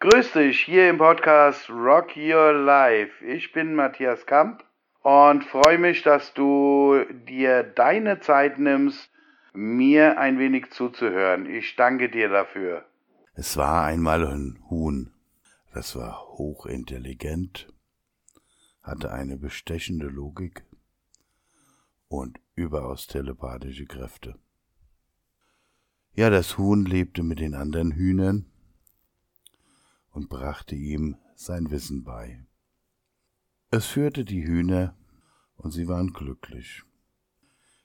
Grüß dich hier im Podcast Rock Your Life. Ich bin Matthias Kamp und freue mich, dass du dir deine Zeit nimmst, mir ein wenig zuzuhören. Ich danke dir dafür. Es war einmal ein Huhn, das war hochintelligent, hatte eine bestechende Logik und überaus telepathische Kräfte. Ja, das Huhn lebte mit den anderen Hühnern und brachte ihm sein Wissen bei. Es führte die Hühner, und sie waren glücklich.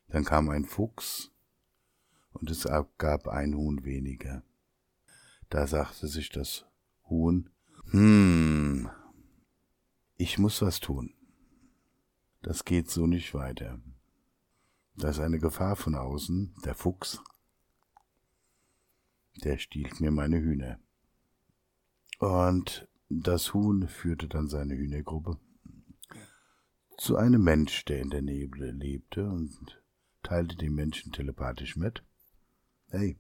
Dann kam ein Fuchs, und es gab ein Huhn weniger. Da sagte sich das Huhn, hm, ich muss was tun. Das geht so nicht weiter. Da ist eine Gefahr von außen, der Fuchs, der stiehlt mir meine Hühner. Und das Huhn führte dann seine Hühnergruppe zu einem Mensch, der in der Nähe lebte und teilte dem Menschen telepathisch mit. Hey,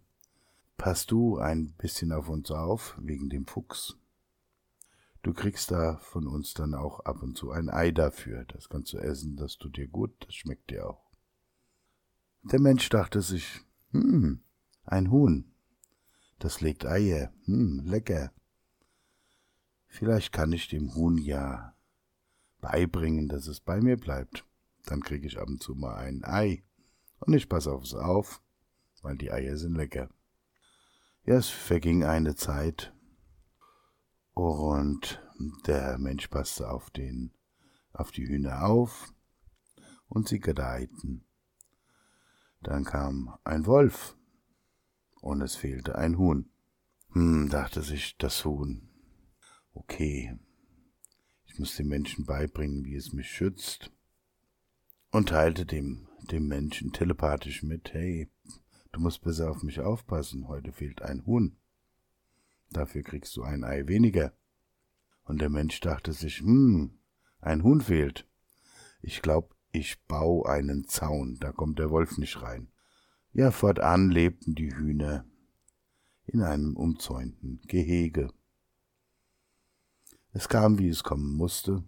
pass du ein bisschen auf uns auf, wegen dem Fuchs. Du kriegst da von uns dann auch ab und zu ein Ei dafür. Das kannst du essen, das tut dir gut, das schmeckt dir auch. Der Mensch dachte sich, hm, ein Huhn. Das legt Eier, hm, lecker. Vielleicht kann ich dem Huhn ja beibringen, dass es bei mir bleibt. Dann kriege ich ab und zu mal ein Ei. Und ich passe auf es auf, weil die Eier sind lecker. Ja, es verging eine Zeit und der Mensch passte auf den, auf die Hühner auf und sie gedeihten. Dann kam ein Wolf und es fehlte ein Huhn. Hm, dachte sich das Huhn, okay, ich muss dem Menschen beibringen, wie es mich schützt. Und teilte dem, dem Menschen telepathisch mit, hey, du musst besser auf mich aufpassen, heute fehlt ein Huhn. Dafür kriegst du ein Ei weniger. Und der Mensch dachte sich, hm, ein Huhn fehlt. Ich glaub, ich bau einen Zaun, da kommt der Wolf nicht rein. Ja, fortan lebten die Hühner in einem umzäunten Gehege. Es kam, wie es kommen musste.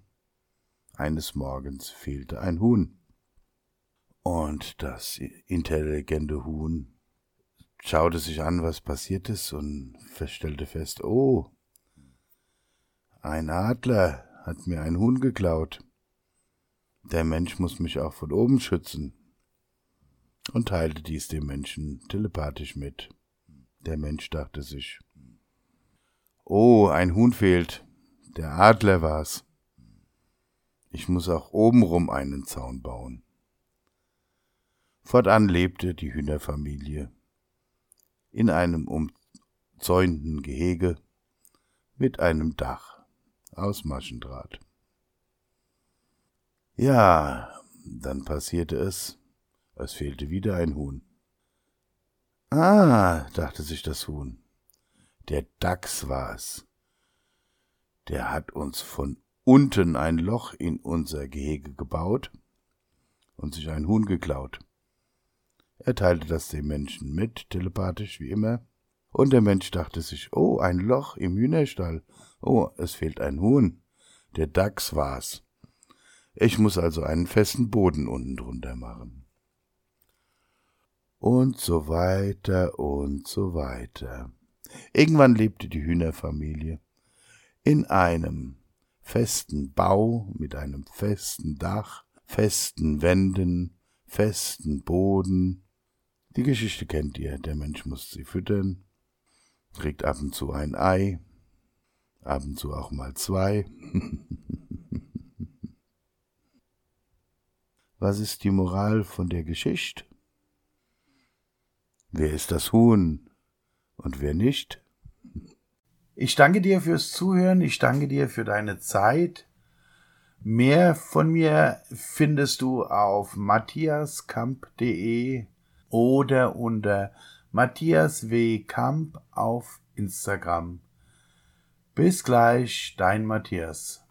Eines Morgens fehlte ein Huhn. Und das intelligente Huhn schaute sich an, was passiert ist, und stellte fest, oh, ein Adler hat mir ein Huhn geklaut. Der Mensch muss mich auch von oben schützen. Und teilte dies dem Menschen telepathisch mit. Der Mensch dachte sich, oh, ein Huhn fehlt. Der Adler war's. Ich muss auch obenrum einen Zaun bauen. Fortan lebte die Hühnerfamilie in einem umzäunten Gehege mit einem Dach aus Maschendraht. Ja, dann passierte es, es fehlte wieder ein Huhn. Ah, dachte sich das Huhn, der Dachs war's der hat uns von unten ein Loch in unser Gehege gebaut und sich ein Huhn geklaut. Er teilte das dem Menschen mit, telepathisch wie immer, und der Mensch dachte sich, oh, ein Loch im Hühnerstall, oh, es fehlt ein Huhn, der Dachs war's. Ich muss also einen festen Boden unten drunter machen. Und so weiter und so weiter. Irgendwann lebte die Hühnerfamilie in einem festen Bau mit einem festen Dach, festen Wänden, festen Boden. Die Geschichte kennt ihr, der Mensch muss sie füttern, kriegt ab und zu ein Ei, ab und zu auch mal zwei. Was ist die Moral von der Geschichte? Wer ist das Huhn und wer nicht? Ich danke dir fürs Zuhören, ich danke dir für deine Zeit. Mehr von mir findest du auf matthiaskamp.de oder unter Matthias W. Kamp auf Instagram. Bis gleich, dein Matthias.